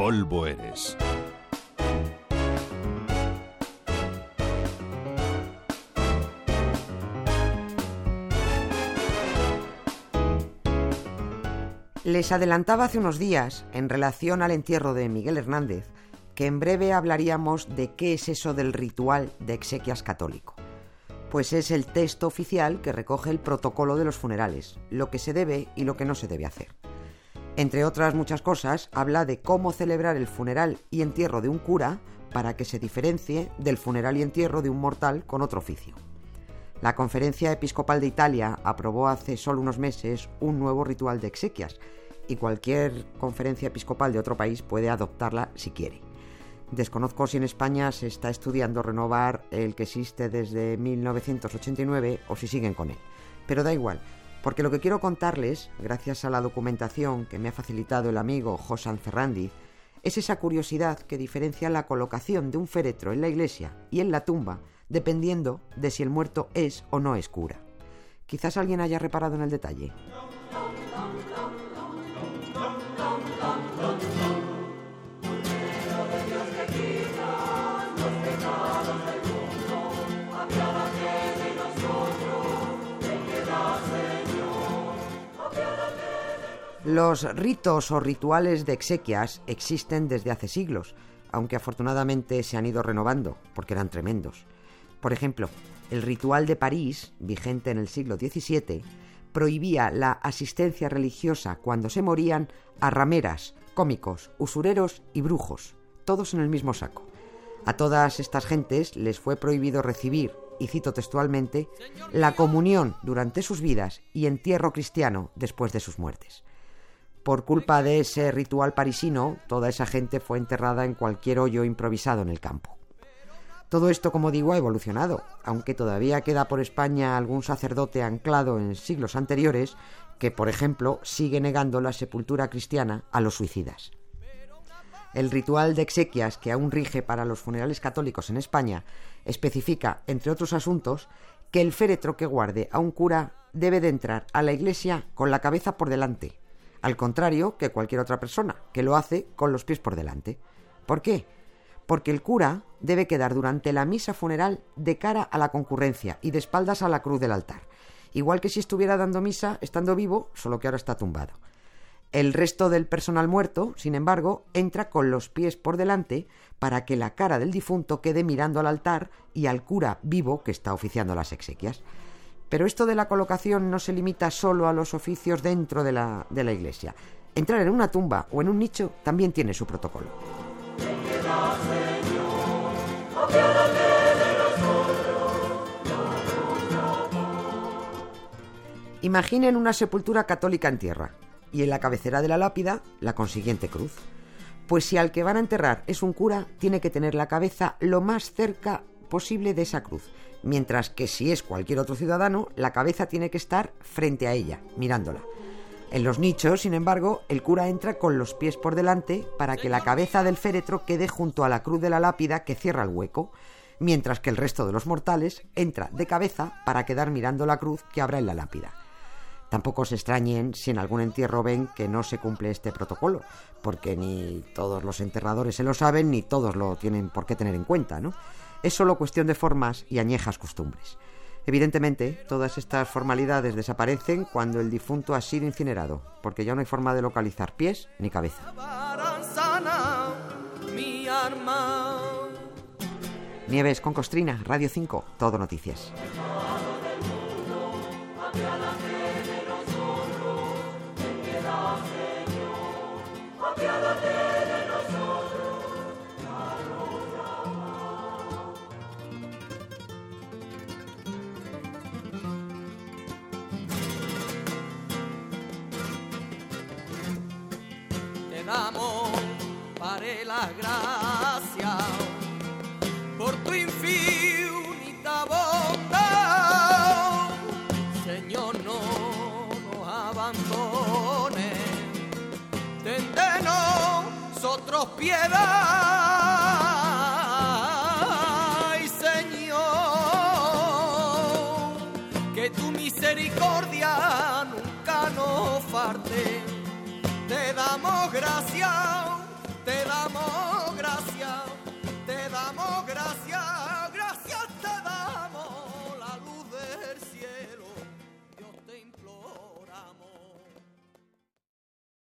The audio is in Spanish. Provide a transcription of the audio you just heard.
polvo eres. Les adelantaba hace unos días, en relación al entierro de Miguel Hernández, que en breve hablaríamos de qué es eso del ritual de exequias católico. Pues es el texto oficial que recoge el protocolo de los funerales, lo que se debe y lo que no se debe hacer. Entre otras muchas cosas, habla de cómo celebrar el funeral y entierro de un cura para que se diferencie del funeral y entierro de un mortal con otro oficio. La Conferencia Episcopal de Italia aprobó hace solo unos meses un nuevo ritual de exequias y cualquier conferencia episcopal de otro país puede adoptarla si quiere. Desconozco si en España se está estudiando renovar el que existe desde 1989 o si siguen con él. Pero da igual, porque lo que quiero contarles, gracias a la documentación que me ha facilitado el amigo Josan Ferrandiz, es esa curiosidad que diferencia la colocación de un féretro en la iglesia y en la tumba dependiendo de si el muerto es o no es cura. Quizás alguien haya reparado en el detalle. Los ritos o rituales de exequias existen desde hace siglos, aunque afortunadamente se han ido renovando, porque eran tremendos. Por ejemplo, el ritual de París, vigente en el siglo XVII, prohibía la asistencia religiosa cuando se morían a rameras, cómicos, usureros y brujos, todos en el mismo saco. A todas estas gentes les fue prohibido recibir, y cito textualmente, la comunión durante sus vidas y entierro cristiano después de sus muertes. Por culpa de ese ritual parisino, toda esa gente fue enterrada en cualquier hoyo improvisado en el campo. Todo esto, como digo, ha evolucionado, aunque todavía queda por España algún sacerdote anclado en siglos anteriores que, por ejemplo, sigue negando la sepultura cristiana a los suicidas. El ritual de exequias que aún rige para los funerales católicos en España especifica, entre otros asuntos, que el féretro que guarde a un cura debe de entrar a la iglesia con la cabeza por delante, al contrario que cualquier otra persona, que lo hace con los pies por delante. ¿Por qué? Porque el cura debe quedar durante la misa funeral de cara a la concurrencia y de espaldas a la cruz del altar, igual que si estuviera dando misa estando vivo, solo que ahora está tumbado. El resto del personal muerto, sin embargo, entra con los pies por delante para que la cara del difunto quede mirando al altar y al cura vivo que está oficiando las exequias. Pero esto de la colocación no se limita solo a los oficios dentro de la, de la iglesia. Entrar en una tumba o en un nicho también tiene su protocolo. Imaginen una sepultura católica en tierra y en la cabecera de la lápida la consiguiente cruz. Pues si al que van a enterrar es un cura, tiene que tener la cabeza lo más cerca posible de esa cruz, mientras que si es cualquier otro ciudadano, la cabeza tiene que estar frente a ella, mirándola. En los nichos, sin embargo, el cura entra con los pies por delante para que la cabeza del féretro quede junto a la cruz de la lápida que cierra el hueco, mientras que el resto de los mortales entra de cabeza para quedar mirando la cruz que habrá en la lápida. Tampoco se extrañen si en algún entierro ven que no se cumple este protocolo, porque ni todos los enterradores se lo saben ni todos lo tienen por qué tener en cuenta, ¿no? Es solo cuestión de formas y añejas costumbres. Evidentemente, todas estas formalidades desaparecen cuando el difunto ha sido incinerado, porque ya no hay forma de localizar pies ni cabeza. Nieves con Costrina, Radio 5, Todo Noticias. Gracias por tu infinita bondad. Señor, no nos abandones, ten nosotros piedad. Ay, Señor, que tu misericordia nunca nos falte te damos gracias, te damos gracias